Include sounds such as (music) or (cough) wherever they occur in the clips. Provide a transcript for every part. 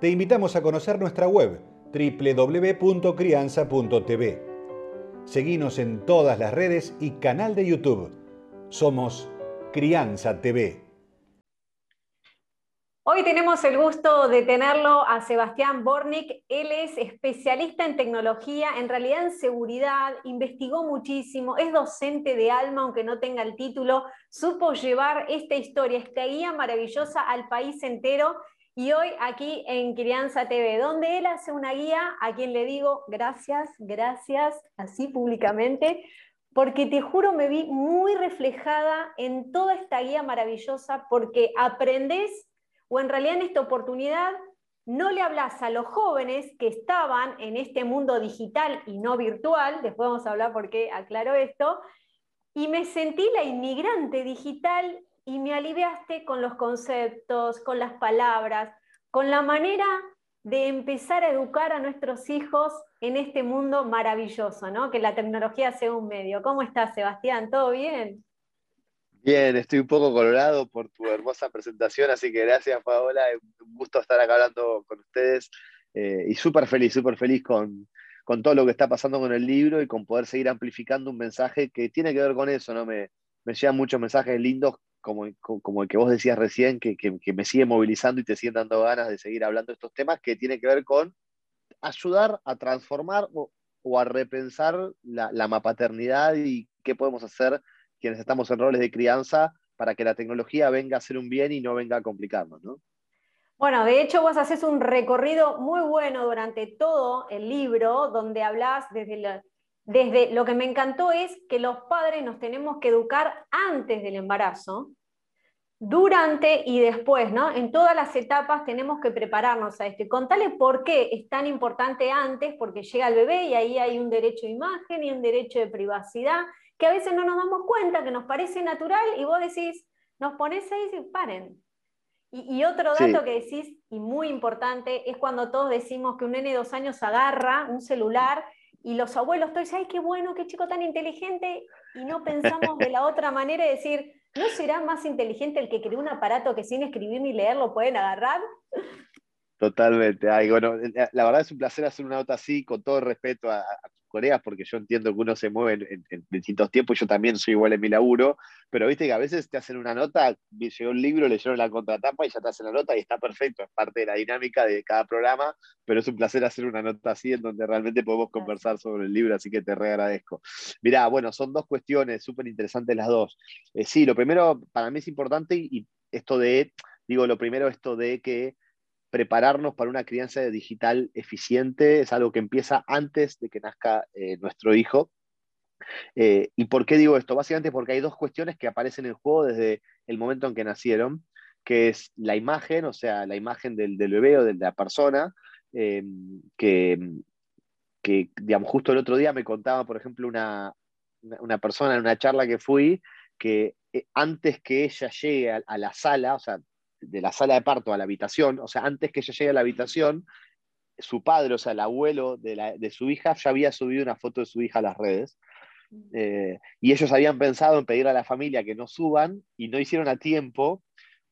te invitamos a conocer nuestra web www.crianza.tv. Seguimos en todas las redes y canal de YouTube. Somos Crianza TV. Hoy tenemos el gusto de tenerlo a Sebastián Bornik. Él es especialista en tecnología, en realidad en seguridad, investigó muchísimo, es docente de alma, aunque no tenga el título, supo llevar esta historia, esta guía maravillosa al país entero y hoy aquí en Crianza TV, donde él hace una guía a quien le digo gracias, gracias, así públicamente, porque te juro me vi muy reflejada en toda esta guía maravillosa, porque aprendes, o en realidad en esta oportunidad, no le hablas a los jóvenes que estaban en este mundo digital y no virtual, después vamos a hablar por qué aclaro esto, y me sentí la inmigrante digital y me aliviaste con los conceptos, con las palabras, con la manera de empezar a educar a nuestros hijos en este mundo maravilloso, ¿no? Que la tecnología sea un medio. ¿Cómo estás, Sebastián? ¿Todo bien? Bien, estoy un poco colorado por tu hermosa presentación, así que gracias, Paola. Un gusto estar acá hablando con ustedes eh, y súper feliz, súper feliz con, con todo lo que está pasando con el libro y con poder seguir amplificando un mensaje que tiene que ver con eso, ¿no? Me, me llegan muchos mensajes lindos como, como el que vos decías recién, que, que, me sigue movilizando y te siguen dando ganas de seguir hablando de estos temas, que tiene que ver con ayudar a transformar o, a repensar la, la mapaternidad y qué podemos hacer quienes estamos en roles de crianza para que la tecnología venga a ser un bien y no venga a complicarnos, ¿no? Bueno, de hecho vos haces un recorrido muy bueno durante todo el libro, donde hablas desde la, desde lo que me encantó es que los padres nos tenemos que educar antes del embarazo, durante y después, ¿no? En todas las etapas tenemos que prepararnos a esto. Y contale por qué es tan importante antes, porque llega el bebé y ahí hay un derecho de imagen y un derecho de privacidad, que a veces no nos damos cuenta, que nos parece natural y vos decís, nos pones ahí y paren. Y, otro dato que decís, y muy importante, es cuando todos decimos que un nene de dos años agarra un celular y los abuelos todos ay, qué bueno, qué chico tan inteligente, y no pensamos de la otra manera de decir, ¿no será más inteligente el que creó un aparato que sin escribir ni leer lo pueden agarrar? Totalmente. Ay, bueno, la verdad es un placer hacer una nota así, con todo respeto a, Corea, porque yo entiendo que uno se mueve en, distintos tiempos, yo también soy igual en mi laburo, pero viste que a veces te hacen una nota, llegó un libro, leyeron la contratapa y ya te hacen la nota y está perfecto, es parte de la dinámica de cada programa, pero es un placer hacer una nota así en donde realmente podemos conversar sobre el libro, así que te re agradezco. Mirá, bueno, son dos cuestiones súper interesantes las dos. Eh, sí, lo primero para mí es importante y esto de, digo, lo primero esto de que prepararnos para una crianza digital eficiente es algo que empieza antes de que nazca eh, nuestro hijo. Eh, ¿Y por qué digo esto? Básicamente porque hay dos cuestiones que aparecen en juego desde el momento en que nacieron, que es la imagen, o sea, la imagen del, bebé o de la persona, eh, que, que, digamos, justo el otro día me contaba, por ejemplo, una, una persona en una charla que fui, que antes que ella llegue a la sala, o sea, de la sala de parto a la habitación, o sea, antes que ella llegue a la habitación, su padre, o sea, el abuelo de, su hija, ya había subido una foto de su hija a las redes. Eh, y ellos habían pensado en pedir a la familia que no suban y no hicieron a tiempo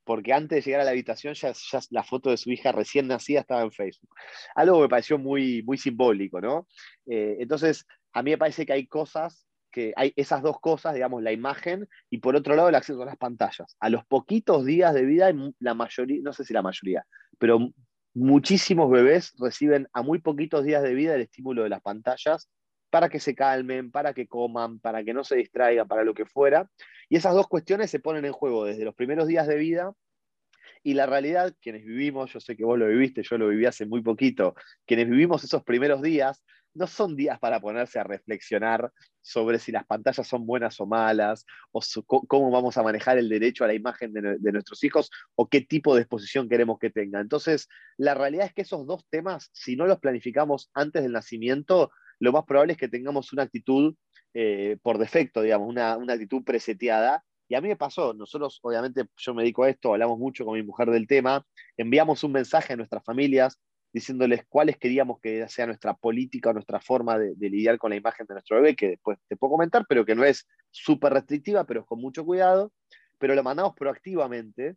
porque antes de llegar a la habitación ya, la foto de su hija recién nacida estaba en Facebook. Algo que me pareció muy, muy simbólico, ¿no? Eh, entonces, a mí me parece que hay cosas que hay esas dos cosas, digamos, la imagen y por otro lado el acceso a las pantallas. A los poquitos días de vida, la mayoría, no sé si la mayoría, pero muchísimos bebés reciben a muy poquitos días de vida el estímulo de las pantallas para que se calmen, para que coman, para que no se distraigan, para lo que fuera. Y esas dos cuestiones se ponen en juego desde los primeros días de vida y la realidad, quienes vivimos, yo sé que vos lo viviste, yo lo viví hace muy poquito, quienes vivimos esos primeros días, no son días para ponerse a reflexionar sobre si las pantallas son buenas o malas, o cómo vamos a manejar el derecho a la imagen de, nuestros hijos, o qué tipo de exposición queremos que tengan. Entonces, la realidad es que esos dos temas, si no los planificamos antes del nacimiento, lo más probable es que tengamos una actitud eh, por defecto, digamos, una, una actitud preseteada. Y a mí me pasó, nosotros obviamente yo me dedico a esto, hablamos mucho con mi mujer del tema, enviamos un mensaje a nuestras familias diciéndoles cuáles queríamos que sea nuestra política o nuestra forma de, lidiar con la imagen de nuestro bebé, que después te puedo comentar, pero que no es súper restrictiva, pero con mucho cuidado, pero lo mandamos proactivamente.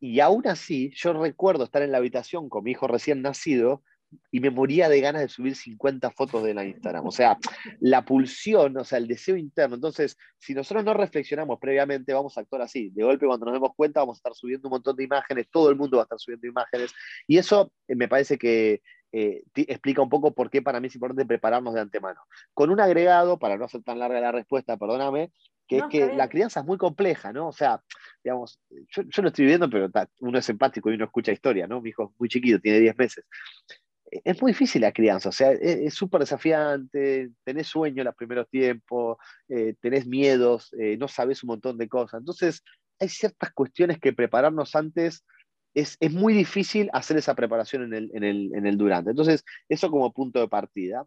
Y aún así, yo recuerdo estar en la habitación con mi hijo recién nacido y me moría de ganas de subir 50 fotos de la Instagram. O sea, la pulsión, o sea, el deseo interno. Entonces, si nosotros no reflexionamos previamente, vamos a actuar así. De golpe, cuando nos demos cuenta, vamos a estar subiendo un montón de imágenes, todo el mundo va a estar subiendo imágenes. Y eso eh, me parece que eh, explica un poco por qué para mí es importante prepararnos de antemano. Con un agregado, para no hacer tan larga la respuesta, perdóname, que es que la crianza es muy compleja, ¿no? O sea, digamos, yo, yo lo estoy viviendo, pero uno es empático y uno escucha historia, ¿no? Mi hijo es muy chiquito, tiene 10 meses es muy difícil la crianza, o sea, e, es súper desafiante, tenés sueño en los primeros tiempos, eh, tenés miedos, eh, no sabes un montón de cosas. Entonces, hay ciertas cuestiones que prepararnos antes es, muy difícil hacer esa preparación en el, durante. Entonces, eso como punto de partida.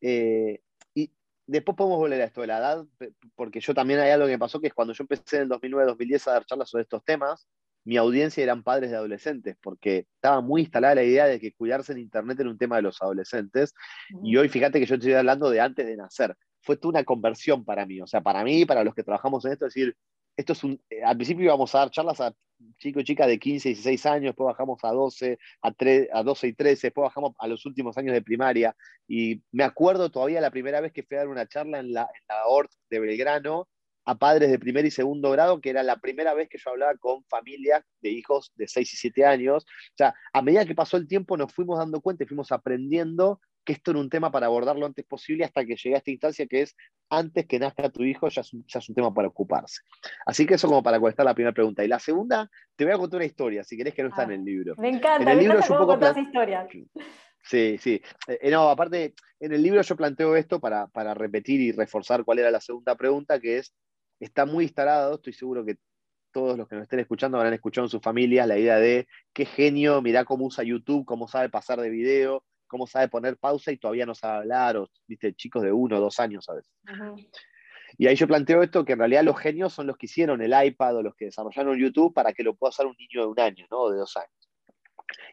Eh, y después podemos volver a esto de la edad, porque yo también hay algo que me pasó, que es cuando yo empecé en el 2009-2010 a dar charlas sobre estos temas, mi audiencia eran padres de adolescentes, porque estaba muy instalada la idea de que cuidarse en Internet era un tema de los adolescentes. Y hoy fíjate que yo estoy hablando de antes de nacer. Fue toda una conversión para mí. O sea, para mí, para los que trabajamos en esto, es decir, esto es un, eh, al principio íbamos a dar charlas a chicos y chicas de 15 y 16 años, después bajamos a 12, a, 3, a 12 y 13, después bajamos a los últimos años de primaria. Y me acuerdo todavía la primera vez que fui a dar una charla en la, en la ORT de Belgrano, a padres de primer y segundo grado, que era la primera vez que yo hablaba con familias de hijos de 6 y 7 años. O sea, a medida que pasó el tiempo nos fuimos dando cuenta y fuimos aprendiendo que esto era un tema para abordarlo antes posible hasta que llegué a esta instancia que es antes que nazca tu hijo ya es un, ya es un tema para ocuparse. Así que eso como para contestar la primera pregunta. Y la segunda, te voy a contar una historia, si querés que no está en el libro. Me encanta, en el me libro encanta cómo contás historias. Sí, sí. Eh, eh, no, aparte, en el libro yo planteo esto para, para repetir y reforzar cuál era la segunda pregunta, que es está muy instalado, estoy seguro que todos los que nos estén escuchando habrán escuchado en sus familias la idea de qué genio, mirá cómo usa YouTube, cómo sabe pasar de video, cómo sabe poner pausa y todavía no sabe hablar, o viste, chicos de uno o dos años a veces. Y ahí yo planteo esto, que en realidad los genios son los que hicieron el iPad o los que desarrollaron YouTube para que lo pueda usar un niño de un año, ¿no? O de dos años.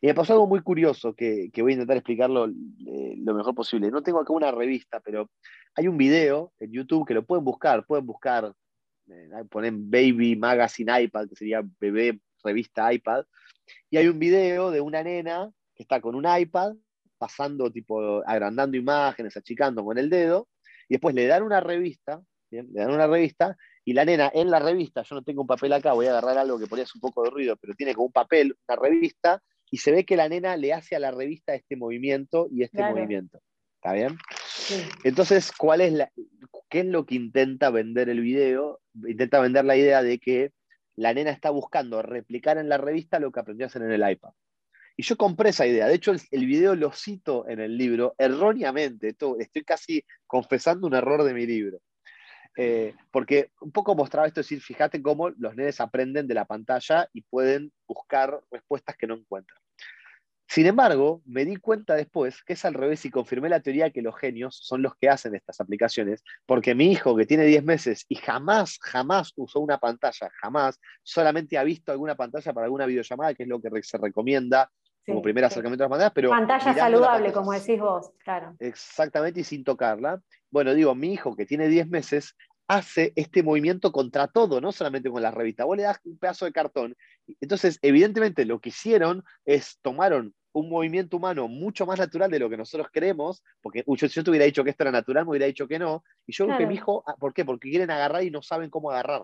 Y me pasó algo muy curioso que, voy a intentar explicarlo eh, lo mejor posible. No tengo acá una revista, pero hay un video en YouTube que lo pueden buscar, pueden buscar ponen Baby Magazine iPad, que sería bebé revista iPad, y hay un video de una nena que está con un iPad, pasando, tipo, agrandando imágenes, achicando con el dedo, y después le dan una revista, le dan una revista, y la nena en la revista, yo no tengo un papel acá, voy a agarrar algo que ponías un poco de ruido, pero tiene como un papel, una revista, y se ve que la nena le hace a la revista este movimiento y este movimiento. ¿Está bien? Entonces, ¿cuál es la, ¿qué es lo que intenta vender el video? Intenta vender la idea de que la nena está buscando replicar en la revista lo que aprendió a hacer en el iPad. Y yo compré esa idea. De hecho, el, video lo cito en el libro erróneamente. estoy casi confesando un error de mi libro. Eh, porque un poco mostraba esto, es decir, fíjate cómo los nenes aprenden de la pantalla y pueden buscar respuestas que no encuentran. Sin embargo, me di cuenta después que es al revés y confirmé la teoría que los genios son los que hacen estas aplicaciones, porque mi hijo que tiene 10 meses y jamás, jamás usó una pantalla, jamás, solamente ha visto alguna pantalla para alguna videollamada, que es lo que se recomienda como primer acercamiento a las pantallas, pero... Pantalla saludable, como decís vos, claro. Exactamente, y sin tocarla. Bueno, digo, mi hijo que tiene 10 meses hace este movimiento contra todo, no solamente con la revista. Vos le das un pedazo de cartón. Entonces, evidentemente, lo que hicieron es tomaron un movimiento humano mucho más natural de lo que nosotros creemos, porque si yo te hubiera dicho que esto era natural, me hubiera dicho que no, y yo creo que mi hijo, ah, ¿por qué? Porque quieren agarrar y no saben cómo agarrar.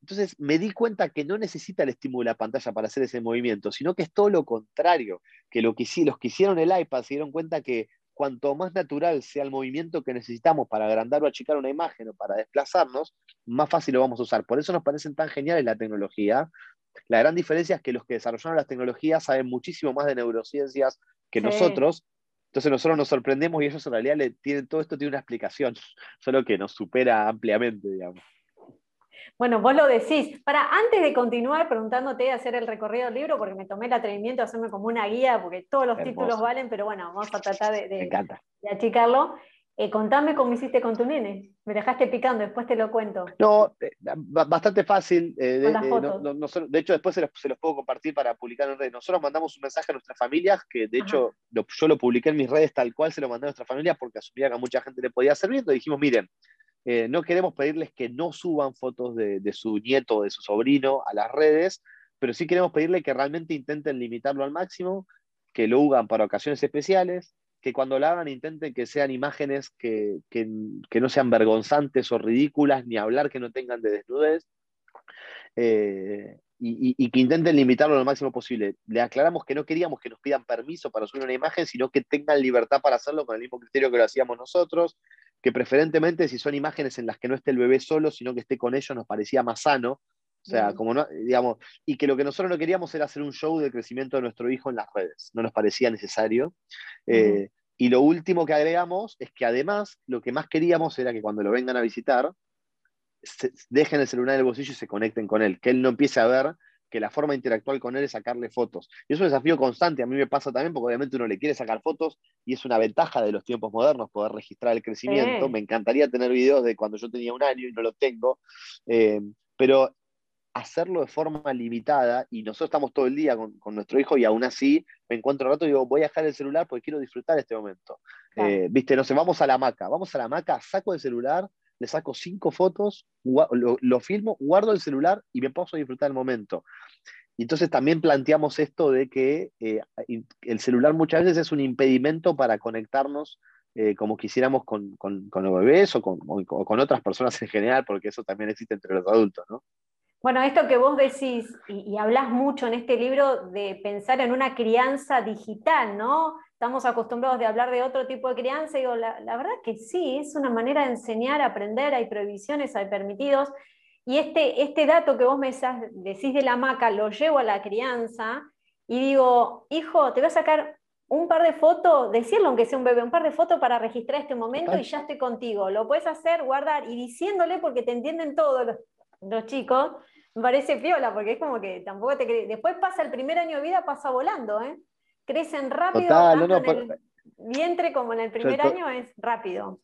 Entonces me di cuenta que no necesita el estímulo de la pantalla para hacer ese movimiento, sino que es todo lo contrario, que, lo que los que hicieron el iPad se dieron cuenta que cuanto más natural sea el movimiento que necesitamos para agrandar o achicar una imagen o para desplazarnos, más fácil lo vamos a usar. Por eso nos parecen tan geniales la tecnología. La gran diferencia es que los que desarrollaron las tecnologías saben muchísimo más de neurociencias que nosotros. Entonces nosotros nos sorprendemos y ellos en realidad le tienen, todo esto tiene una explicación, (laughs) solo que nos supera ampliamente, digamos. Bueno, vos lo decís. Para, antes de continuar preguntándote de hacer el recorrido del libro, porque me tomé el atrevimiento de hacerme como una guía, porque todos los títulos valen, pero bueno, vamos a tratar de, de, de achicarlo. Eh, contame cómo hiciste con tu nene. Me dejaste picando, después te lo cuento. No, eh, bastante fácil. Eh, de, hecho, después se los, puedo compartir para publicar en redes. Nosotros mandamos un mensaje a nuestras familias, que de hecho yo lo publiqué en mis redes tal cual se lo mandé a nuestras familias porque asumía que a mucha gente le podía servir. Entonces dijimos, miren, no queremos pedirles que no suban fotos de, su nieto o de su sobrino a las redes, pero sí queremos pedirle que realmente intenten limitarlo al máximo, que lo hagan para ocasiones especiales, que cuando la hagan intenten que sean imágenes que, no sean vergonzantes o ridículas, ni hablar que no tengan de desnudez, eh, y, que intenten limitarlo lo máximo posible. Le aclaramos que no queríamos que nos pidan permiso para subir una imagen, sino que tengan libertad para hacerlo con el mismo criterio que lo hacíamos nosotros, que preferentemente si son imágenes en las que no esté el bebé solo, sino que esté con ellos, nos parecía más sano. O sea, como no, digamos, y que lo que nosotros no queríamos era hacer un show de crecimiento de nuestro hijo en las redes. No nos parecía necesario. Y lo último que agregamos es que además lo que más queríamos era que cuando lo vengan a visitar, dejen el celular en el bolsillo y se conecten con él, que él no empiece a ver que la forma interactual con él es sacarle fotos. Y es un desafío constante, a mí me pasa también, porque obviamente uno le quiere sacar fotos y es una ventaja de los tiempos modernos poder registrar el crecimiento. Me encantaría tener videos de cuando yo tenía un año y no lo tengo, eh, pero hacerlo de forma limitada y nosotros estamos todo el día con, nuestro hijo y aún así me encuentro un rato y digo, voy a dejar el celular porque quiero disfrutar este momento. Eh, viste, no sé, vamos a la hamaca, vamos a la hamaca, saco el celular, le saco cinco fotos, lo, filmo, guardo el celular y me paso a disfrutar el momento. Y entonces también planteamos esto de que eh, el celular muchas veces es un impedimento para conectarnos eh, como quisiéramos con, los bebés o con, con otras personas en general, porque eso también existe entre los adultos, ¿no? Bueno, esto que vos decís y, hablas mucho en este libro de pensar en una crianza digital, ¿no? Estamos acostumbrados de hablar de otro tipo de crianza digo, la, verdad que sí, es una manera de enseñar, aprender, hay prohibiciones, hay permitidos. Y este, este dato que vos me decís de la maca, lo llevo a la crianza y digo, hijo, te voy a sacar un par de fotos, decirlo aunque sea un bebé, un par de fotos para registrar este momento y ya estoy contigo. Lo puedes hacer, guardar y diciéndole porque te entienden todos los, los chicos me parece piola, porque es como que tampoco te crees. Después pasa el primer año de vida, pasa volando, ¿eh? Crecen rápido, tanto en el vientre como en el primer año es rápido.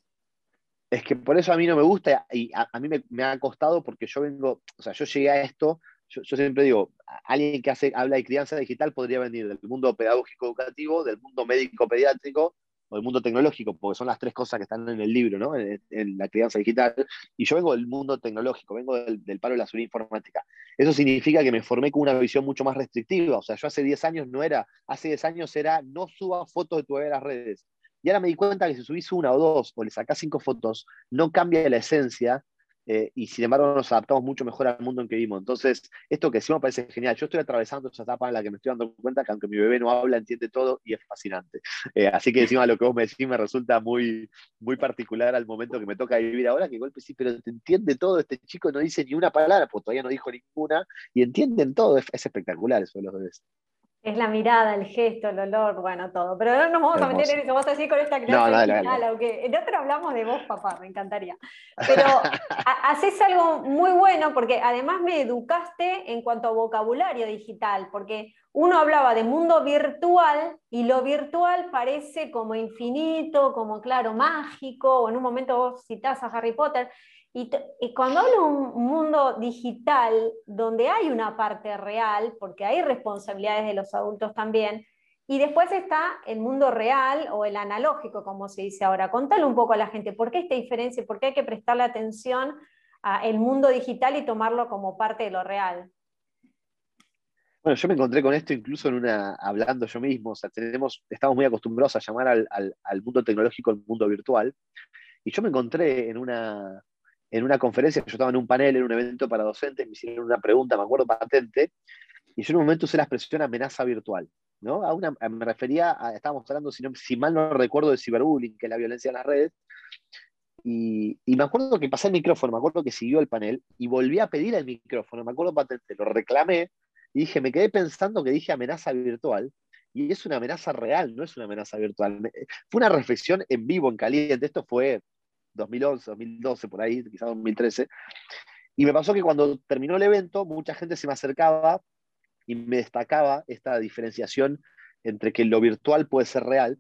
Es que por eso a mí no me gusta y a, mí me, ha costado porque yo vengo, o sea, yo llegué a esto, yo, yo, siempre digo, alguien que hace, habla de crianza digital podría venir del mundo pedagógico educativo, del mundo médico pediátrico o el mundo tecnológico, porque son las tres cosas que están en el libro, ¿no? en, la crianza digital, y yo vengo del mundo tecnológico, vengo del, palo de la seguridad informática. Eso significa que me formé con una visión mucho más restrictiva, o sea, yo hace 10 años no era, hace 10 años era no suba fotos de tu bebé a las redes. Y ahora me di cuenta que si subís una o dos o le sacás cinco fotos, no cambia la esencia eh, y sin embargo nos adaptamos mucho mejor al mundo en que vivimos. Entonces, esto que me parece genial. Yo estoy atravesando esa etapa en la que me estoy dando cuenta que aunque mi bebé no habla, entiende todo y es fascinante. Eh, así que encima lo que vos me decís me resulta muy, muy particular al momento que me toca vivir ahora, que golpe sí, pero te entiende todo, este chico no dice ni una palabra, porque todavía no dijo ninguna, y entienden todo, es, espectacular eso de los bebés. Es la mirada, el gesto, el olor, bueno, todo. Pero no nos vamos a meter en eso, vamos a decir con esta clase no, aunque en otro hablamos de vos, papá, me encantaría. Pero (laughs) haces algo muy bueno porque además me educaste en cuanto a vocabulario digital, porque uno hablaba de mundo virtual y lo virtual parece como infinito, como claro, mágico, o en un momento vos citás a Harry Potter, y, cuando hablo de un mundo digital donde hay una parte real, porque hay responsabilidades de los adultos también, y después está el mundo real o el analógico, como se dice ahora. Contale un poco a la gente por qué esta diferencia, por qué hay que prestarle atención al mundo digital y tomarlo como parte de lo real. Bueno, yo me encontré con esto incluso en una, hablando yo mismo, o sea, tenemos, estamos muy acostumbrados a llamar al, al mundo tecnológico el mundo virtual, y yo me encontré en una, en una conferencia, yo estaba en un panel, en un evento para docentes, me hicieron una pregunta, me acuerdo patente, y yo en un momento usé la expresión amenaza virtual. ¿no? Me refería a, estábamos hablando, si, mal no recuerdo, de ciberbullying, que es la violencia en las redes, y, me acuerdo que pasé el micrófono, me acuerdo que siguió el panel, y volví a pedir el micrófono, me acuerdo patente, lo reclamé, y dije, me quedé pensando que dije amenaza virtual, y es una amenaza real, no es una amenaza virtual. Fue una reflexión en vivo, en caliente. Esto fue 2011, 2012, por ahí, quizás 2013. Y me pasó que cuando terminó el evento, mucha gente se me acercaba y me destacaba esta diferenciación entre que lo virtual puede ser real.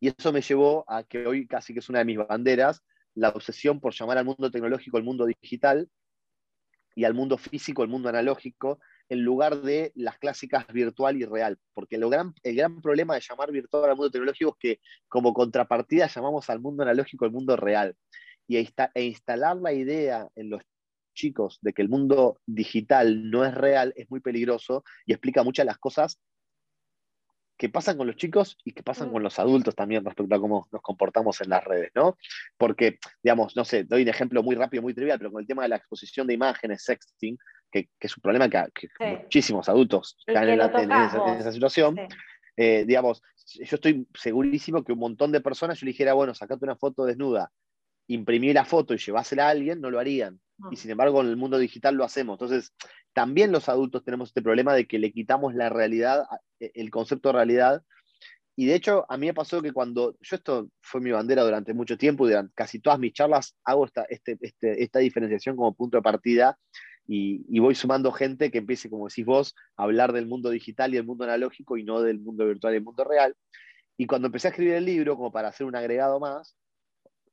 Y eso me llevó a que hoy casi que es una de mis banderas, la obsesión por llamar al mundo tecnológico el mundo digital y al mundo físico el mundo analógico, en lugar de las clásicas virtual y real. Porque el gran, el gran problema de llamar virtual al mundo tecnológico es que como contrapartida llamamos al mundo analógico el mundo real. Y e instalar la idea en los chicos de que el mundo digital no es real es muy peligroso y explica muchas de las cosas que pasan con los chicos y que pasan mm. con los adultos también respecto a cómo nos comportamos en las redes, ¿no? Porque, digamos, no sé, doy un ejemplo muy rápido, muy trivial, pero con el tema de la exposición de imágenes, sexting, que, es un problema que, muchísimos adultos están en, esa, situación, eh, digamos, yo estoy segurísimo que un montón de personas, yo le dijera, bueno, sacate una foto desnuda, imprimí la foto y llevásela a alguien, no lo harían. Y sin embargo, en el mundo digital lo hacemos. Entonces, también los adultos tenemos este problema de que le quitamos la realidad, e, el concepto de realidad. Y de hecho, a mí me pasó que cuando yo esto fue mi bandera durante mucho tiempo y durante casi todas mis charlas hago esta, este, este, esta diferenciación como punto de partida y, voy sumando gente que empiece, como decís vos, a hablar del mundo digital y el mundo analógico y no del mundo virtual y el mundo real. Y cuando empecé a escribir el libro, como para hacer un agregado más,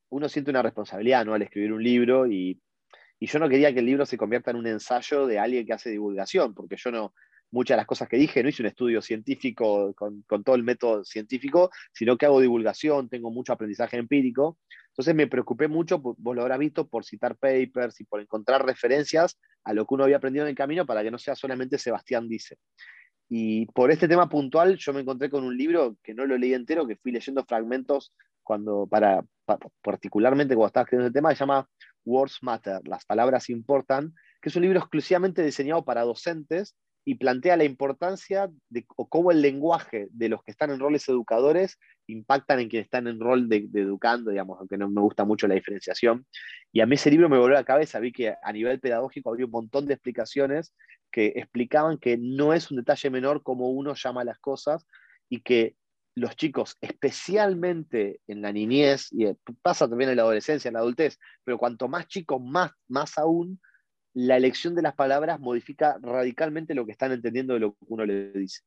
uno siente una responsabilidad ¿no? al escribir un libro y y yo no quería que el libro se convierta en un ensayo de alguien que hace divulgación, porque yo no, muchas de las cosas que dije, no hice un estudio científico con, todo el método científico, sino que hago divulgación, tengo mucho aprendizaje empírico. Entonces me preocupé mucho, vos lo habrás visto, por citar papers y por encontrar referencias a lo que uno había aprendido en el camino para que no sea solamente Sebastián dice. Y por este tema puntual yo me encontré con un libro que no lo leí entero, que fui leyendo fragmentos cuando, para, particularmente cuando estaba escribiendo el tema, se llama Words Matter, las palabras importan, que es un libro exclusivamente diseñado para docentes y plantea la importancia de cómo el lenguaje de los que están en roles educadores impactan en quienes están en rol de, educando, digamos, aunque no me gusta mucho la diferenciación. Y a mí ese libro me volvió a la cabeza, vi que a nivel pedagógico había un montón de explicaciones que explicaban que no es un detalle menor cómo uno llama las cosas y que los chicos, especialmente en la niñez, y pasa también en la adolescencia, en la adultez, pero cuanto más chicos, más, más aún, la elección de las palabras modifica radicalmente lo que están entendiendo de lo que uno le dice.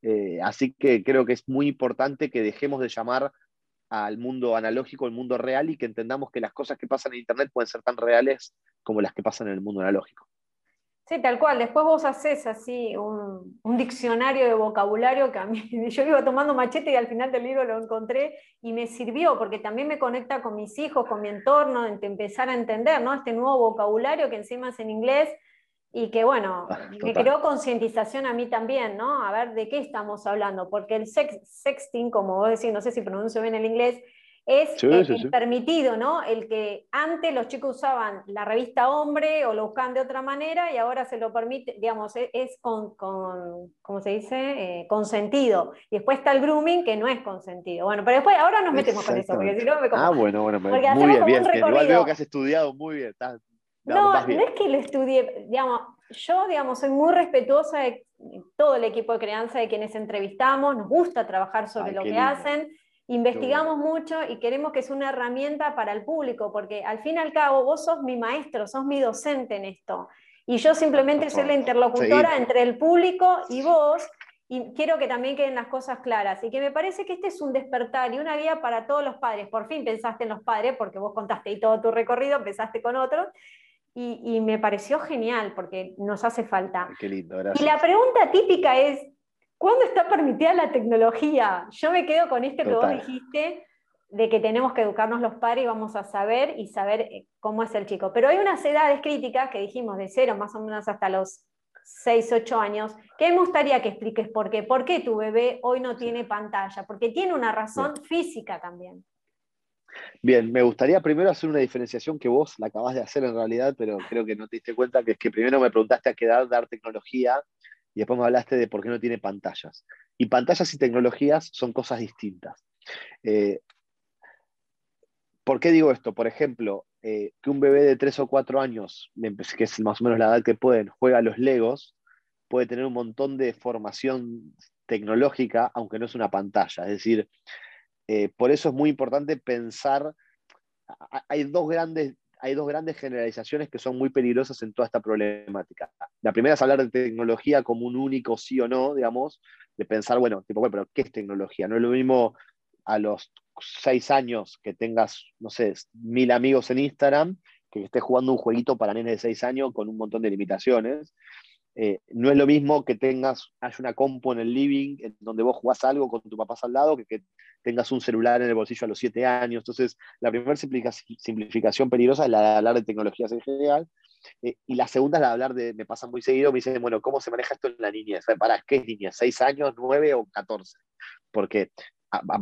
Eh, así que creo que es muy importante que dejemos de llamar al mundo analógico el mundo real y que entendamos que las cosas que pasan en Internet pueden ser tan reales como las que pasan en el mundo analógico. Sí, tal cual. Después vos haces así un, diccionario de vocabulario que a mí, (laughs) yo iba tomando machete y al final del libro lo encontré y me sirvió porque también me conecta con mis hijos, con mi entorno, de empezar a entender ¿no? este nuevo vocabulario que encima es en inglés y que bueno, ah, me creó concientización a mí también, ¿no? A ver de qué estamos hablando, porque el sexting, como vos decís, no sé si pronuncio bien el inglés, es el, permitido, ¿no? El que antes los chicos usaban la revista Hombre o lo buscaban de otra manera y ahora se lo permite, digamos, e, es, con, con, ¿cómo se dice? Eh, consentido. Y después está el grooming que no es consentido. Bueno, pero después, ahora nos metemos con eso, porque si no me Ah, bueno, bueno, muy bien, bien. Igual veo que has estudiado muy bien. no, no es que lo estudié, digamos, yo, digamos, soy muy respetuosa de todo el equipo de crianza, de quienes entrevistamos, nos gusta trabajar sobre lo que hacen investigamos mucho y queremos que sea una herramienta para el público, porque al fin y al cabo vos sos mi maestro, sos mi docente en esto. Y yo simplemente soy la interlocutora entre el público y vos, y quiero que también queden las cosas claras. Y que me parece que este es un despertar y una guía para todos los padres. Por fin pensaste en los padres, porque vos contaste y todo tu recorrido, pensaste con otros. Y, y, me pareció genial, porque nos hace falta. Qué lindo, gracias. Y la pregunta típica es, ¿Cuándo está permitida la tecnología? Yo me quedo con esto que vos dijiste, de que tenemos que educarnos los padres y vamos a saber y saber eh, cómo es el chico. Pero hay unas edades críticas que dijimos de cero más o menos hasta los 6, 8 años, que me gustaría que expliques por qué. ¿Por qué tu bebé hoy no tiene pantalla? Porque tiene una razón física también. Bien, me gustaría primero hacer una diferenciación que vos la acabas de hacer en realidad, pero creo que no te diste cuenta, que es que primero me preguntaste a qué edad dar tecnología y después me hablaste de por qué no tiene pantallas. Y pantallas y tecnologías son cosas distintas. Eh, ¿Por qué digo esto? Por ejemplo, eh, que un bebé de 3 o 4 años, que es más o menos la edad que pueden, juega a los Legos, puede tener un montón de formación tecnológica, aunque no es una pantalla. Es decir, eh, por eso es muy importante pensar, hay dos, grandes, hay dos grandes generalizaciones que son muy peligrosas en toda esta problemática. La primera es hablar de tecnología como un único sí o no, digamos, de pensar, bueno, tipo, bueno, pero ¿qué es tecnología? No es lo mismo a los seis años que tengas, no sé, mil amigos en Instagram, que estés jugando un jueguito para nenes de seis años con un montón de limitaciones. Eh, no es lo mismo que tengas, hay una compu en el living en donde vos jugás algo con tu papá al lado que que tengas un celular en el bolsillo a los siete años. Entonces, la primera simplificación peligrosa es la de hablar de tecnologías en general. Eh, y la segunda es la de hablar de, me pasa muy seguido, me dicen, bueno, ¿cómo se maneja esto en la niñez? ¿Para qué es niñez? ¿Seis años, nueve o catorce? Porque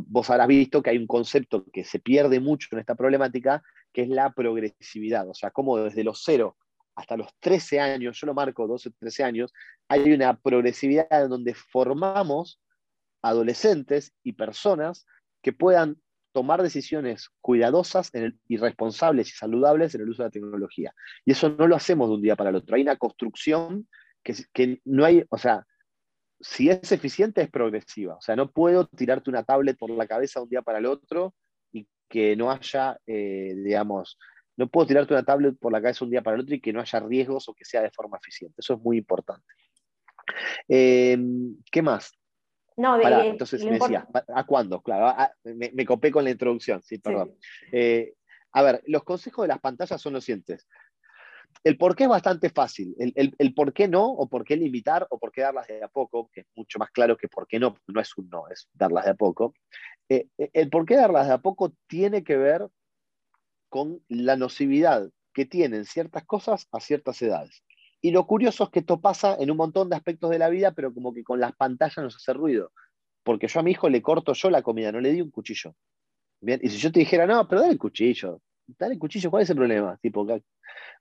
vos habrás visto que hay un concepto que se pierde mucho en esta problemática, que es la progresividad. O sea, cómo desde los cero hasta los 13 años, yo lo marco 12, 13 años, hay una progresividad en donde formamos adolescentes y personas que puedan tomar decisiones cuidadosas y responsables y saludables en el uso de la tecnología. Y eso no lo hacemos de un día para el otro. Hay una construcción que, no hay, o sea, si es eficiente es progresiva. O sea, no puedo tirarte una tablet por la cabeza de un día para el otro y que no haya, eh, digamos, no puedo tirarte una tablet por la cabeza un día para el otro y que no haya riesgos o que sea de forma eficiente. Eso es muy importante. Eh, ¿Qué más? No, de, entonces me decía, ¿a cuándo? Claro, me, copé con la introducción, sí, perdón. Eh, a ver, los consejos de las pantallas son los siguientes. El por qué es bastante fácil. El, por qué no, o por qué limitar, o por qué darlas de a poco, que es mucho más claro que por qué no, no es un no, es darlas de a poco. Eh, el por qué darlas de a poco tiene que ver con la nocividad que tienen ciertas cosas a ciertas edades. Y lo curioso es que esto pasa en un montón de aspectos de la vida, pero como que con las pantallas nos hace ruido. Porque yo a mi hijo le corto yo la comida, no le di un cuchillo. Bien, y si yo te dijera, no, pero dale el cuchillo, dale el cuchillo, ¿cuál es el problema? Tipo,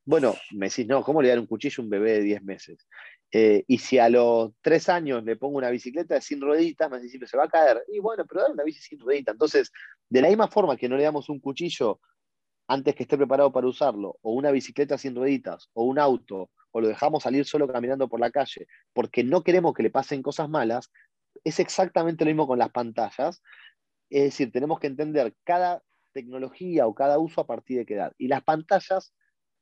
bueno, me decís, no, ¿cómo le dar un cuchillo a un bebé de 10 meses? Eh, y si a los 3 años le pongo una bicicleta sin rueditas, me decís, se va a caer. Y bueno, pero dale una bici sin rueditas. Entonces, de la misma forma que no le damos un cuchillo antes que esté preparado para usarlo, o una bicicleta sin rueditas, o un auto, o lo dejamos salir solo caminando por la calle, porque no queremos que le pasen cosas malas, es exactamente lo mismo con las pantallas. Es decir, tenemos que entender cada tecnología o cada uso a partir de qué edad. Y las pantallas,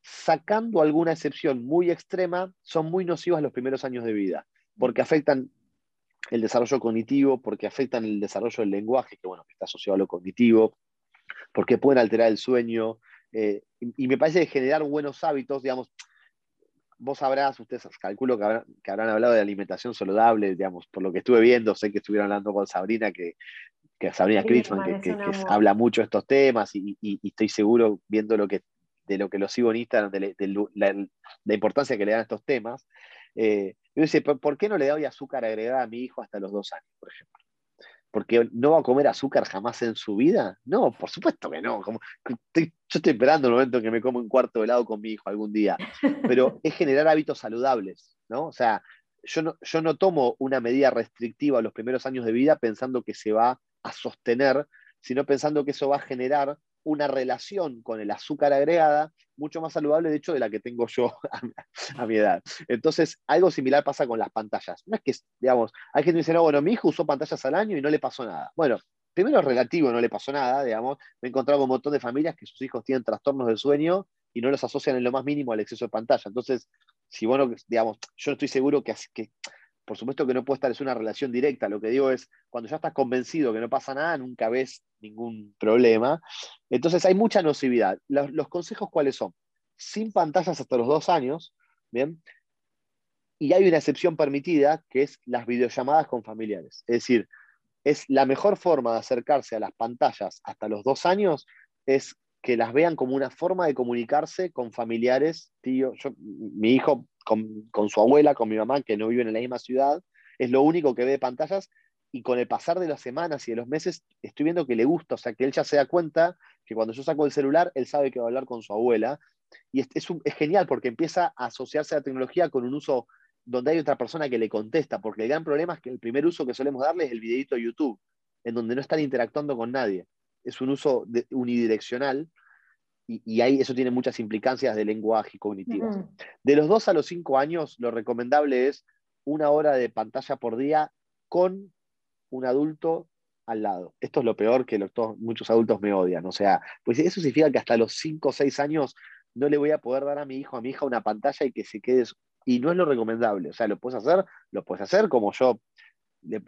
sacando alguna excepción muy extrema, son muy nocivas los primeros años de vida, porque afectan el desarrollo cognitivo, porque afectan el desarrollo del lenguaje, que bueno, está asociado a lo cognitivo, porque pueden alterar el sueño. Eh, y, me parece que generar buenos hábitos, digamos, vos sabrás, ustedes calculo que habrán, hablado de alimentación saludable, digamos, por lo que estuve viendo, sé que estuvieron hablando con Sabrina, que, que Sabrina Kritzman, que, habla mucho de estos temas, y, estoy seguro, viendo lo que, de lo que lo sigo en Instagram, de, la, importancia que le dan a estos temas. Eh, yo dice, ¿por qué no le doy azúcar agregada a mi hijo hasta los dos años, por ejemplo? Porque no va a comer azúcar jamás en su vida? No, por supuesto que no. Como, yo estoy esperando el momento en que me como un cuarto de helado con mi hijo algún día, pero (laughs) es generar hábitos saludables, ¿no? O sea, yo no, yo no tomo una medida restrictiva los primeros años de vida pensando que se va a sostener, sino pensando que eso va a generar una relación con el azúcar agregada mucho más saludable, de hecho, de la que tengo yo (laughs) a, mi edad. Entonces, algo similar pasa con las pantallas. No es que, digamos, hay gente que dice, no, bueno, mi hijo usó pantallas al año y no le pasó nada. Bueno, primero relativo, no le pasó nada, digamos. Me he encontrado con un montón de familias que sus hijos tienen trastornos del sueño y no los asocian en lo más mínimo al exceso de pantalla. Entonces, si bueno, digamos, yo no estoy seguro que, que por supuesto que no puede estar, es una relación directa. Lo que digo es, cuando ya estás convencido que no pasa nada, nunca ves ningún problema. Entonces hay mucha nocividad. Los, consejos cuáles son? Sin pantallas hasta los dos años, ¿bien? Y hay una excepción permitida, que es las videollamadas con familiares. Es decir, es la mejor forma de acercarse a las pantallas hasta los dos años, es que las vean como una forma de comunicarse con familiares, tío, yo, mi hijo con, su abuela, con mi mamá, que no viven en la misma ciudad, es lo único que ve de pantallas, y con el pasar de las semanas y de los meses estoy viendo que le gusta, o sea, que él ya se da cuenta que cuando yo saco el celular, él sabe que va a hablar con su abuela, y es, es, genial porque empieza a asociarse a la tecnología con un uso donde hay otra persona que le contesta, porque el gran problema es que el primer uso que solemos darle es el videito de YouTube, en donde no están interactuando con nadie. Es un uso unidireccional y, ahí eso tiene muchas implicancias de lenguaje y cognitivas. De los 2 a los 5 años, lo recomendable es una hora de pantalla por día con un adulto al lado. Esto es lo peor que muchos adultos me odian. O sea, pues eso significa que hasta los 5 o 6 años no le voy a poder dar a mi hijo, a mi hija una pantalla y que se quede. Y no es lo recomendable. O sea, lo puedes hacer, lo puedes hacer como yo,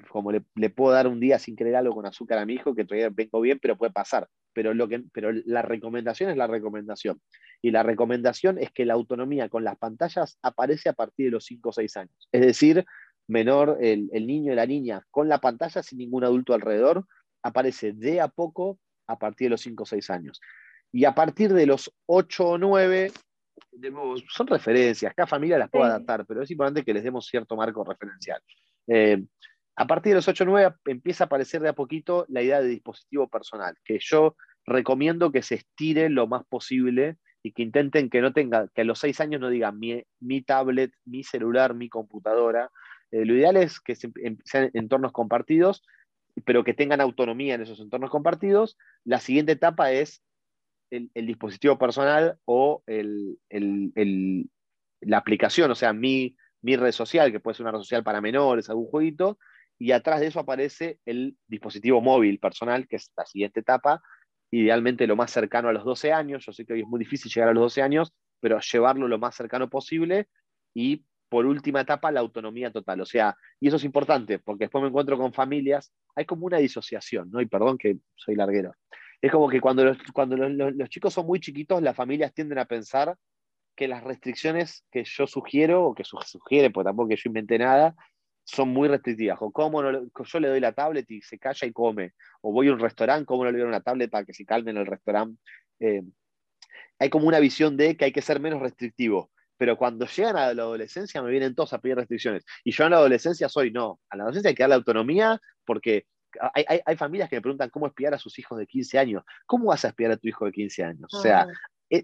como le, puedo dar un día sin querer algo con azúcar a mi hijo, que todavía vengo bien, pero puede pasar. Pero, lo que, pero la recomendación es la recomendación. Y la recomendación es que la autonomía con las pantallas aparece a partir de los 5 o 6 años. Es decir, menor, el, niño y la niña con la pantalla sin ningún adulto alrededor, aparece de a poco a partir de los 5 o 6 años. Y a partir de los 8 o 9, son referencias, cada familia las puede adaptar, pero es importante que les demos cierto marco referencial. Eh, a partir de los 8 o 9 empieza a aparecer de a poquito la idea de dispositivo personal, que yo recomiendo que se estire lo más posible y que intenten que no tenga, que a los 6 años no digan mi, mi tablet, mi celular, mi computadora, eh, lo ideal es que em, sean entornos compartidos, pero que tengan autonomía en esos entornos compartidos. La siguiente etapa es el, dispositivo personal o la aplicación, o sea, mi, mi red social, que puede ser una red social para menores, algún jueguito, y atrás de eso aparece el dispositivo móvil personal, que es la siguiente etapa, idealmente lo más cercano a los 12 años. Yo sé que hoy es muy difícil llegar a los 12 años, pero llevarlo lo más cercano posible y por última etapa la autonomía total. O sea, y eso es importante, porque después me encuentro con familias, hay como una disociación, ¿no? Y perdón que soy larguero. Es como que cuando los, cuando los, chicos son muy chiquitos, las familias tienden a pensar que las restricciones que yo sugiero, o que sugiere, porque tampoco que yo inventé nada, son muy restrictivas. O cómo no, yo le doy la tablet y se calla y come. O voy a un restaurante, cómo no le doy una tablet para que se calme en el restaurante. Eh, hay como una visión de que hay que ser menos restrictivo pero cuando llegan a la adolescencia me vienen todos a pedir restricciones. Y yo en la adolescencia soy no. A la adolescencia hay que darle autonomía porque hay, familias que me preguntan cómo espiar a sus hijos de 15 años. ¿Cómo vas a espiar a tu hijo de 15 años? O sea,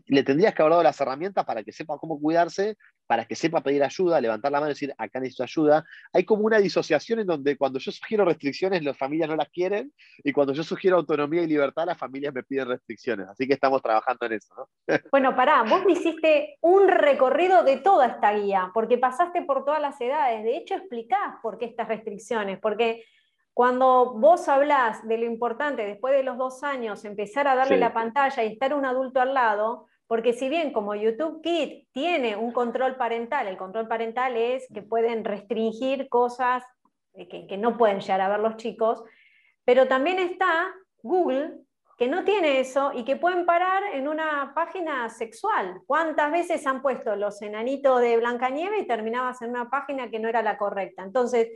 le tendrías que haber dado las herramientas para que sepa cómo cuidarse, para que sepa pedir ayuda, levantar la mano y decir, acá necesito ayuda. Hay como una disociación en donde cuando yo sugiero restricciones, las familias no las quieren, y cuando yo sugiero autonomía y libertad, las familias me piden restricciones. Así que estamos trabajando en eso. ¿no? (laughs) Bueno, pará, vos me hiciste un recorrido de toda esta guía, porque pasaste por todas las edades. De hecho, explicás por qué estas restricciones, porque cuando vos hablás de lo importante, después de los dos años, empezar a darle la pantalla y estar un adulto al lado, porque si bien como YouTube Kit tiene un control parental, el control parental es que pueden restringir cosas que, que no pueden llegar a ver los chicos, pero también está Google, que no tiene eso y que pueden parar en una página sexual. ¿Cuántas veces han puesto los enanitos de Blancanieve y terminabas en una página que no era la correcta? Entonces,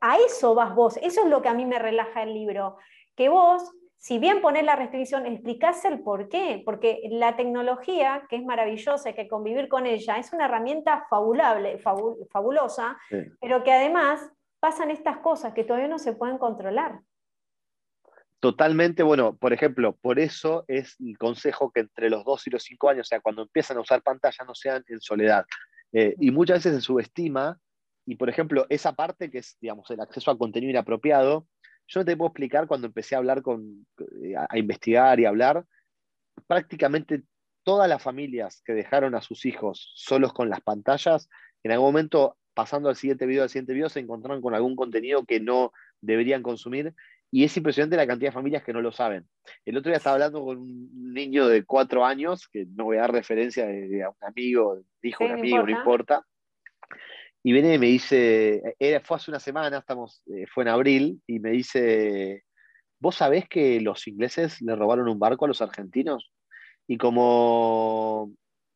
a eso vas vos, eso es lo que a mí me relaja el libro, que vos, si bien pones la restricción, explicás el por qué, porque la tecnología, que es maravillosa, que convivir con ella, es una herramienta fabulable, fabulosa, pero que además pasan estas cosas que todavía no se pueden controlar. Totalmente, bueno, por ejemplo, por eso es el consejo que entre los dos y los cinco años, o sea, cuando empiezan a usar pantalla, no sean en soledad. Eh, y muchas veces se subestima y por ejemplo, esa parte que es, digamos, el acceso a contenido inapropiado, yo no te puedo explicar cuando empecé a hablar con, eh, a, investigar y a hablar, prácticamente todas las familias que dejaron a sus hijos solos con las pantallas, en algún momento, pasando al siguiente video, al siguiente video, se encontraron con algún contenido que no deberían consumir. Y es impresionante la cantidad de familias que no lo saben. El otro día estaba hablando con un niño de cuatro años, que no voy a dar referencia de, a un amigo, dijo un amigo, no importa y viene y me dice, era, fue hace una semana, estamos, eh, fue en abril, y me dice, ¿vos sabés que los ingleses le robaron un barco a los argentinos? Y como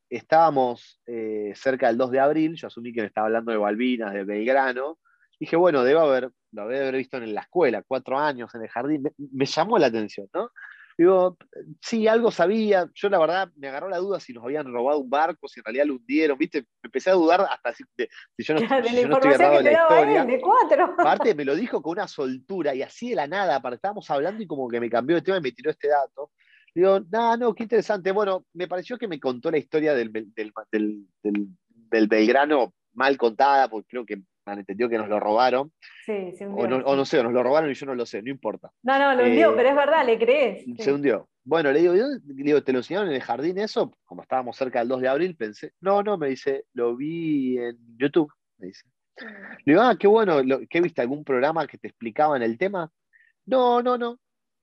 estábamos eh, cerca del 2 de abril, yo asumí que me estaba hablando de Balvinas, de Belgrano, dije, bueno, debo haber, lo debe haber visto en la escuela, cuatro años en el jardín, me llamó la atención, ¿no? Digo, sí, algo sabía. Yo la verdad me agarró la duda si nos habían robado un barco, si en realidad lo hundieron, ¿viste? Empecé a dudar hasta si, (laughs) yo no, estoy errado en la historia. de cuatro. (laughs) Aparte me lo dijo con una soltura y así de la nada, estábamos hablando y como que me cambió de tema y me tiró este dato. Digo, no, no, qué interesante. Bueno, me pareció que me contó la historia del, del, del Belgrano mal contada, porque creo que han entendido que nos lo robaron. Sí, se hundió. O no, sé, nos lo robaron y yo no lo sé, no importa. No, no, lo hundió, eh, pero es verdad, le crees. Se hundió. Bueno, le digo, le digo, ¿te lo enseñaron en el jardín eso? Como estábamos cerca del 2 de abril, pensé, no, no, me dice, lo vi en YouTube, me dice. Le digo, ah, qué bueno, ¿qué viste? ¿Algún programa que te explicaba en el tema? No, no, no.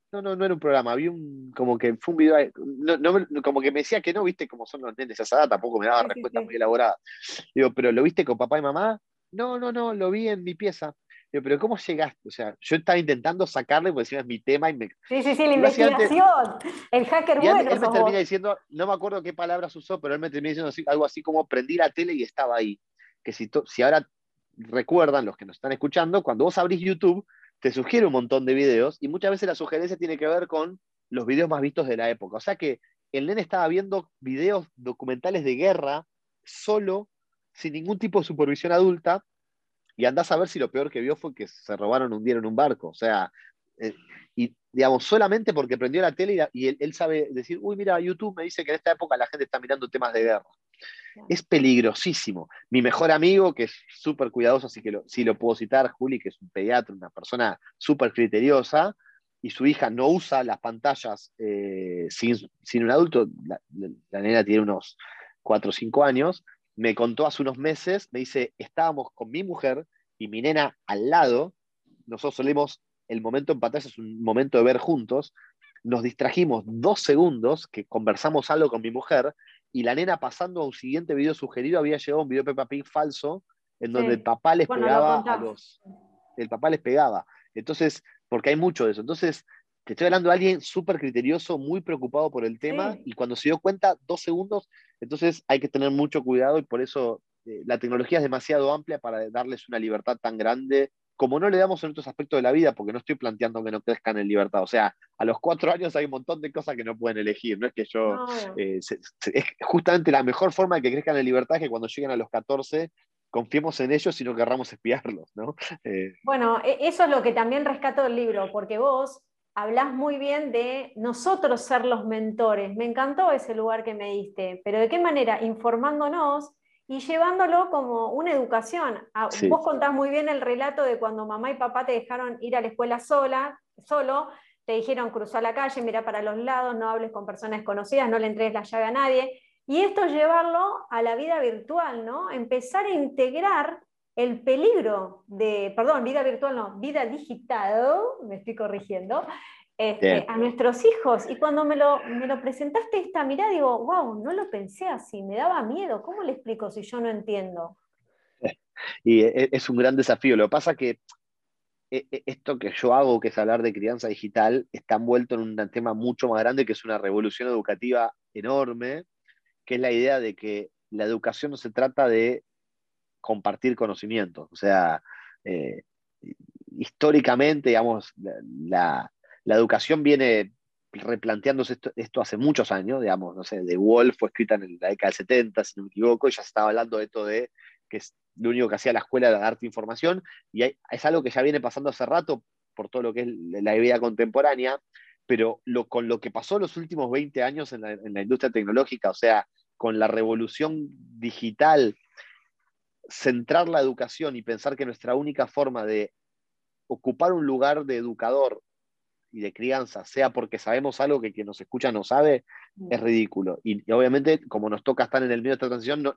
No, no, no era un programa, había un, como que fue un video, no, como que me decía que no, viste cómo son los nenes a esa edad, tampoco me daba respuestas muy elaboradas. Digo, pero ¿lo viste con papá y mamá? No, no, no, lo vi en mi pieza. Pero ¿cómo llegaste? O sea, yo estaba intentando sacarle, porque encima es mi tema y me... Sí, sí, sí, la investigación, el hacker bueno. Él, me termina diciendo, no me acuerdo qué palabras usó, pero él me termina diciendo algo así como prendí la tele y estaba ahí. Que si, si ahora recuerdan los que nos están escuchando, cuando vos abrís YouTube, te sugiere un montón de videos y muchas veces la sugerencia tiene que ver con los videos más vistos de la época. O sea que el nene estaba viendo videos documentales de guerra solo, sin ningún tipo de supervisión adulta, y andás a ver si lo peor que vio fue que se robaron un día en un barco. O sea, eh, y digamos, solamente porque prendió la tele y, él, él, sabe decir, uy, mira, YouTube me dice que en esta época la gente está mirando temas de guerra. Es peligrosísimo. Mi mejor amigo, que es súper cuidadoso, así que lo, sí lo puedo citar, Juli, que es un pediatra, una persona súper criteriosa, y su hija no usa las pantallas eh, sin, un adulto, la, nena tiene unos 4 o 5 años, me contó hace unos meses, me dice, estábamos con mi mujer y mi nena al lado, nosotros solemos, el momento en pantalla es un momento de ver juntos, nos distrajimos dos segundos que conversamos algo con mi mujer y la nena pasando a un siguiente video sugerido había llegado un video de Peppa Pig falso en donde el papá les pegaba a los. El papá les pegaba. Entonces, porque hay mucho de eso. Entonces, te estoy hablando de alguien súper criterioso, muy preocupado por el tema, y cuando se dio cuenta, dos segundos, entonces hay que tener mucho cuidado y por eso eh, la tecnología es demasiado amplia para darles una libertad tan grande como no le damos en otros aspectos de la vida, porque no estoy planteando que no crezcan en libertad. O sea, a los cuatro años hay un montón de cosas que no pueden elegir. No es que yo. Eh, es justamente la mejor forma de que crezcan en libertad es que cuando lleguen a los 14 confiemos en ellos y no querramos espiarlos, ¿no? (laughs) Eh, bueno, e, eso es lo que también rescato del libro, porque vos hablás muy bien de nosotros ser los mentores. Me encantó ese lugar que me diste, pero ¿de qué manera? Informándonos y llevándolo como una educación. Ah, vos contás muy bien el relato de cuando mamá y papá te dejaron ir a la escuela sola, solo, te dijeron cruzar la calle, mira para los lados, no hables con personas desconocidas, no le entregues la llave a nadie. Y esto llevarlo a la vida virtual, ¿no? Empezar a integrar el peligro de, perdón, vida virtual no, vida digital, me estoy corrigiendo, este, a nuestros hijos. Y cuando me lo, me lo presentaste esta mirada, digo, wow, no lo pensé así, me daba miedo. ¿Cómo le explico si yo no entiendo? (laughs) Y e, es un gran desafío. Lo que pasa que e, e, esto que yo hago, que es hablar de crianza digital, está envuelto en un tema mucho más grande, que es una revolución educativa enorme, que es la idea de que la educación no se trata de compartir conocimientos. O sea, eh, históricamente, digamos, la, la educación viene replanteándose esto, hace muchos años, digamos, no sé, The Wolf fue escrita en la década del 70, si no me equivoco, y ya se estaba hablando de esto de que lo único que hacía la escuela era darte información, y es algo que ya viene pasando hace rato por todo lo que es la vida contemporánea, pero con lo que pasó los últimos 20 años en la, en la industria tecnológica, o sea, con la revolución digital, centrar la educación y pensar que nuestra única forma de ocupar un lugar de educador y de crianza, sea porque sabemos algo que quien nos escucha no sabe, es ridículo. Y, obviamente, como nos toca estar en el medio de esta transición, no,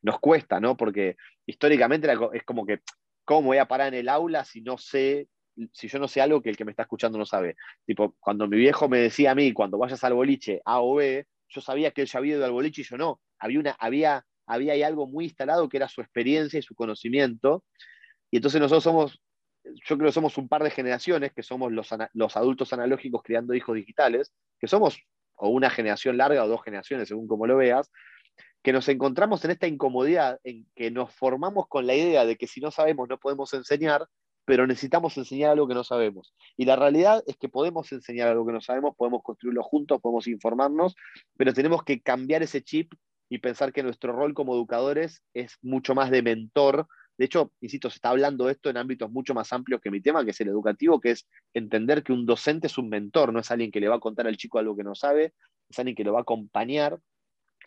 nos cuesta, ¿no? Porque históricamente es como que, ¿cómo voy a parar en el aula si no sé, si yo no sé algo que el que me está escuchando no sabe? Tipo, cuando mi viejo me decía a mí, cuando vayas al boliche A o B, yo sabía que él ya había ido al boliche y yo no. Había, una, había, había algo muy instalado que era su experiencia y su conocimiento. Y entonces nosotros somos yo creo que somos un par de generaciones, que somos los, los adultos analógicos criando hijos digitales, que somos o una generación larga o dos generaciones, según como lo veas, que nos encontramos en esta incomodidad en que nos formamos con la idea de que si no sabemos no podemos enseñar, pero necesitamos enseñar algo que no sabemos. Y la realidad es que podemos enseñar algo que no sabemos, podemos construirlo juntos, podemos informarnos, pero tenemos que cambiar ese chip y pensar que nuestro rol como educadores es mucho más de mentor de hecho, insisto, se está hablando de esto en ámbitos mucho más amplios que mi tema, que es el educativo, que es entender que un docente es un mentor, no es alguien que le va a contar al chico algo que no sabe, es alguien que lo va a acompañar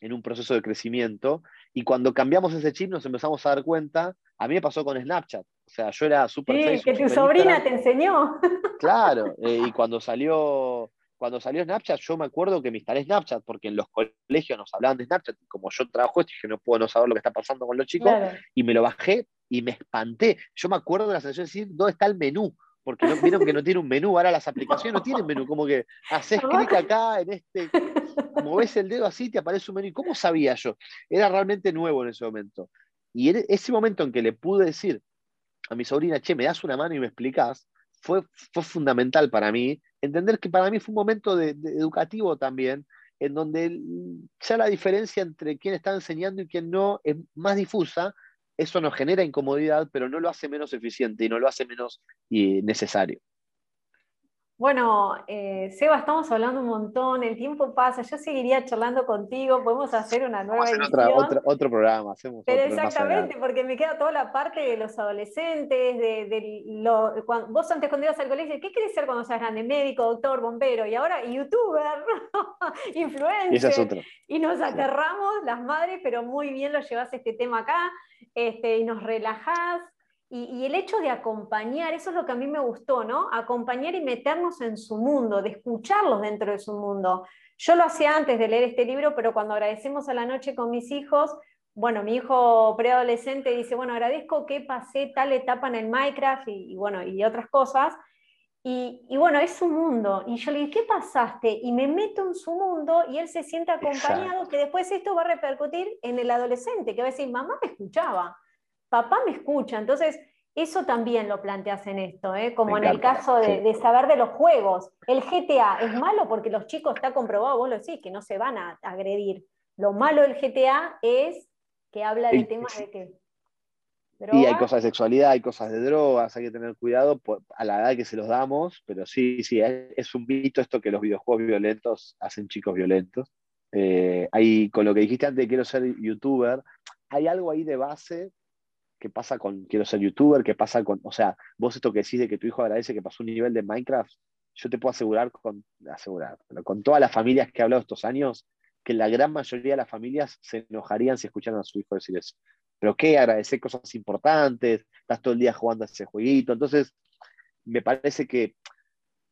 en un proceso de crecimiento. Y cuando cambiamos ese chip nos empezamos a dar cuenta, a mí me pasó con Snapchat, o sea, yo era súper... Sí, que tu sobrina te enseñó. Claro, eh, y cuando salió cuando salió Snapchat, yo me acuerdo que me instalé Snapchat, porque en los colegios nos hablaban de Snapchat, y como yo trabajo esto, dije, no puedo no saber lo que está pasando con los chicos, y me lo bajé y me espanté. Yo me acuerdo de la sensación de decir, ¿dónde está el menú? Porque no, vieron que no tiene un menú, ahora las aplicaciones no tienen menú, como que haces (laughs) clic acá en este, ves el dedo así, te aparece un menú. ¿Y cómo sabía yo? Era realmente nuevo en ese momento. Y en ese momento en que le pude decir a mi sobrina, che, me das una mano y me explicás, fue, fue fundamental para mí entender que para mí fue un momento educativo también, en donde ya la diferencia entre quién está enseñando y quién no es más difusa, eso nos genera incomodidad, pero no lo hace menos eficiente y no lo hace menos necesario. Bueno, eh, Seba, estamos hablando un montón, el tiempo pasa, yo seguiría charlando contigo, podemos hacer una nueva edición. Otra, otro programa, hacemos Pero exactamente, porque me queda toda la parte de los adolescentes, de, lo, vos antes cuando ibas al colegio, ¿qué querés ser cuando seas grande? Médico, doctor, bombero, y ahora youtuber, (laughs) influencer. Y, nos aterramos las madres, pero muy bien lo llevas este tema acá, este, y nos relajás. Y, el hecho de acompañar, eso es lo que a mí me gustó, ¿no? Acompañar y meternos en su mundo, de escucharlos dentro de su mundo. Yo lo hacía antes de leer este libro, pero cuando agradecemos a la noche con mis hijos, bueno, mi hijo preadolescente dice, bueno, agradezco que pasé tal etapa en el Minecraft y, bueno, y otras cosas. Y, y, bueno, es su mundo. Y yo le digo, ¿qué pasaste? Y me meto en su mundo y él se siente acompañado, que después esto va a repercutir en el adolescente, que va a decir, mamá me escuchaba papá me escucha. Entonces, eso también lo planteas en esto, ¿eh? como en el caso de, saber de los juegos. El GTA es malo porque los chicos, está comprobado, vos lo decís, que no se van a agredir. Lo malo del GTA es que habla de temas de que... Y hay cosas de sexualidad, hay cosas de drogas, hay que tener cuidado a la edad que se los damos, pero sí, sí, es, un mito esto que los videojuegos violentos hacen chicos violentos. Eh, con lo que dijiste antes, quiero ser youtuber, hay algo ahí de base qué pasa con quiero ser youtuber, qué pasa con, o sea, vos esto que decís de que tu hijo agradece que pasó un nivel de Minecraft, yo te puedo asegurar con, asegurar, con todas las familias que he hablado estos años, que la gran mayoría de las familias se enojarían si escucharan a su hijo decir eso. Pero qué, agradecer cosas importantes, estás todo el día jugando a ese jueguito. Entonces, me parece que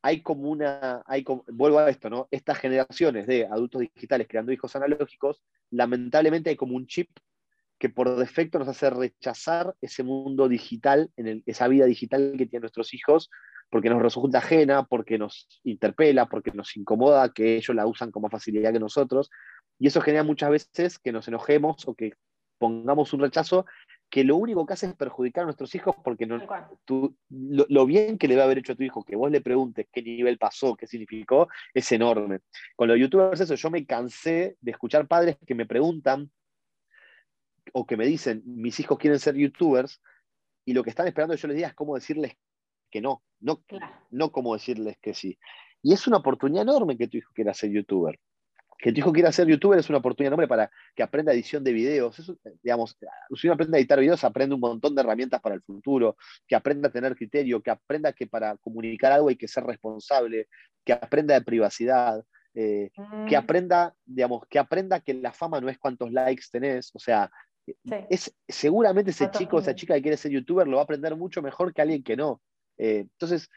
hay como una, hay vuelvo a esto, ¿no? Estas generaciones de adultos digitales creando hijos analógicos, lamentablemente hay como un chip que por defecto nos hace rechazar ese mundo digital, en esa vida digital que tienen nuestros hijos, porque nos resulta ajena, porque nos interpela, porque nos incomoda, que ellos la usan con más facilidad que nosotros. Y eso genera muchas veces que nos enojemos o que pongamos un rechazo que lo único que hace es perjudicar a nuestros hijos porque no, lo, bien que le va a haber hecho a tu hijo, que vos le preguntes qué nivel pasó, qué significó, es enorme. Con los youtubers eso, yo me cansé de escuchar padres que me preguntan o que me dicen, mis hijos quieren ser youtubers, y lo que están esperando yo les diga es cómo decirles que no, no, no cómo decirles que sí. Y es una oportunidad enorme que tu hijo quiera ser youtuber. Que tu hijo quiera ser youtuber es una oportunidad enorme para que aprenda edición de videos. Eso, digamos, si uno aprende a editar videos, aprende un montón de herramientas para el futuro, que aprenda a tener criterio, que aprenda que para comunicar algo hay que ser responsable, que aprenda de privacidad, eh, que mm. aprenda, digamos, que aprenda que la fama no es cuántos likes tenés, o sea, es, seguramente ese chico o esa chica que quiere ser youtuber lo va a aprender mucho mejor que alguien que no. Eh, entonces,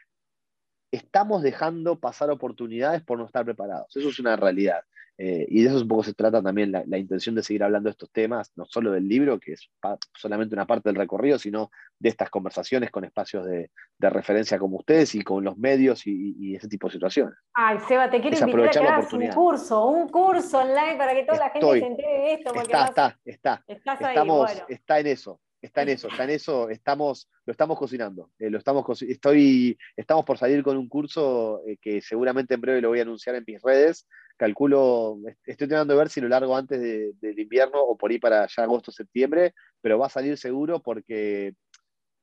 estamos dejando pasar oportunidades por no estar preparados. Eso es una realidad. Eh, y de eso un poco se trata también la, intención de seguir hablando de estos temas, no solo del libro, que es solamente una parte del recorrido, sino de estas conversaciones con espacios de, referencia como ustedes y con los medios y, ese tipo de situaciones. Ay, Seba, te quiero invitar a que hagas un curso, un curso online para que toda la gente se entere de esto. Está, está, está. Estamos, Está en eso. Está en eso, está en eso, estamos, lo estamos cocinando. Eh, lo estamos, estoy, estamos por salir con un curso eh, que seguramente en breve lo voy a anunciar en mis redes, calculo, estoy tratando de ver si lo largo antes del invierno o por ahí para ya agosto, septiembre, pero va a salir seguro porque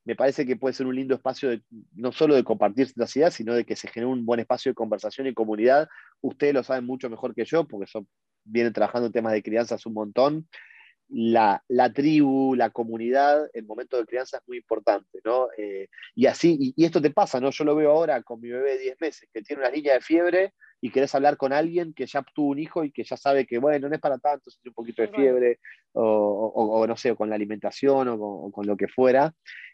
me parece que puede ser un lindo espacio no solo de compartir estas ideas, sino de que se genere un buen espacio de conversación y comunidad. Ustedes lo saben mucho mejor que yo, porque son, vienen trabajando en temas de crianzas un montón la, tribu, la comunidad, el momento de crianza es muy importante, ¿no? Eh, y así, y, esto te pasa, ¿no? Yo lo veo ahora con mi bebé de 10 meses, que tiene una línea de fiebre y querés hablar con alguien que ya tuvo un hijo y que ya sabe que, bueno, no es para tanto, tiene un poquito de fiebre, o, no sé, con la alimentación o con, lo que fuera.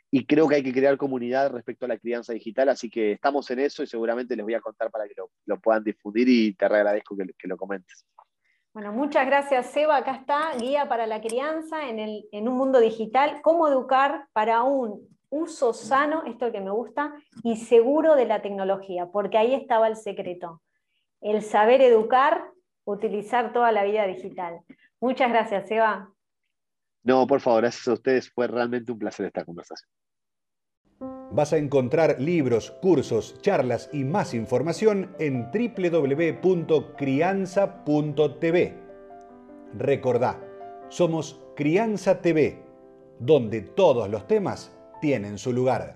Y creo que hay que crear comunidad respecto a la crianza digital, así que estamos en eso y seguramente les voy a contar para que lo, puedan difundir y te agradezco que, que lo comentes. Bueno, muchas gracias, Seba. Acá está, guía para la crianza en, el, en un mundo digital, cómo educar para un uso sano, esto que me gusta, y seguro de la tecnología, porque ahí estaba el secreto. El saber educar, utilizar toda la vida digital. Muchas gracias, Seba. No, por favor, gracias a ustedes. Fue realmente un placer esta conversación. Vas a encontrar libros, cursos, charlas y más información en www.crianza.tv. Recordá, somos Crianza TV, donde todos los temas tienen su lugar.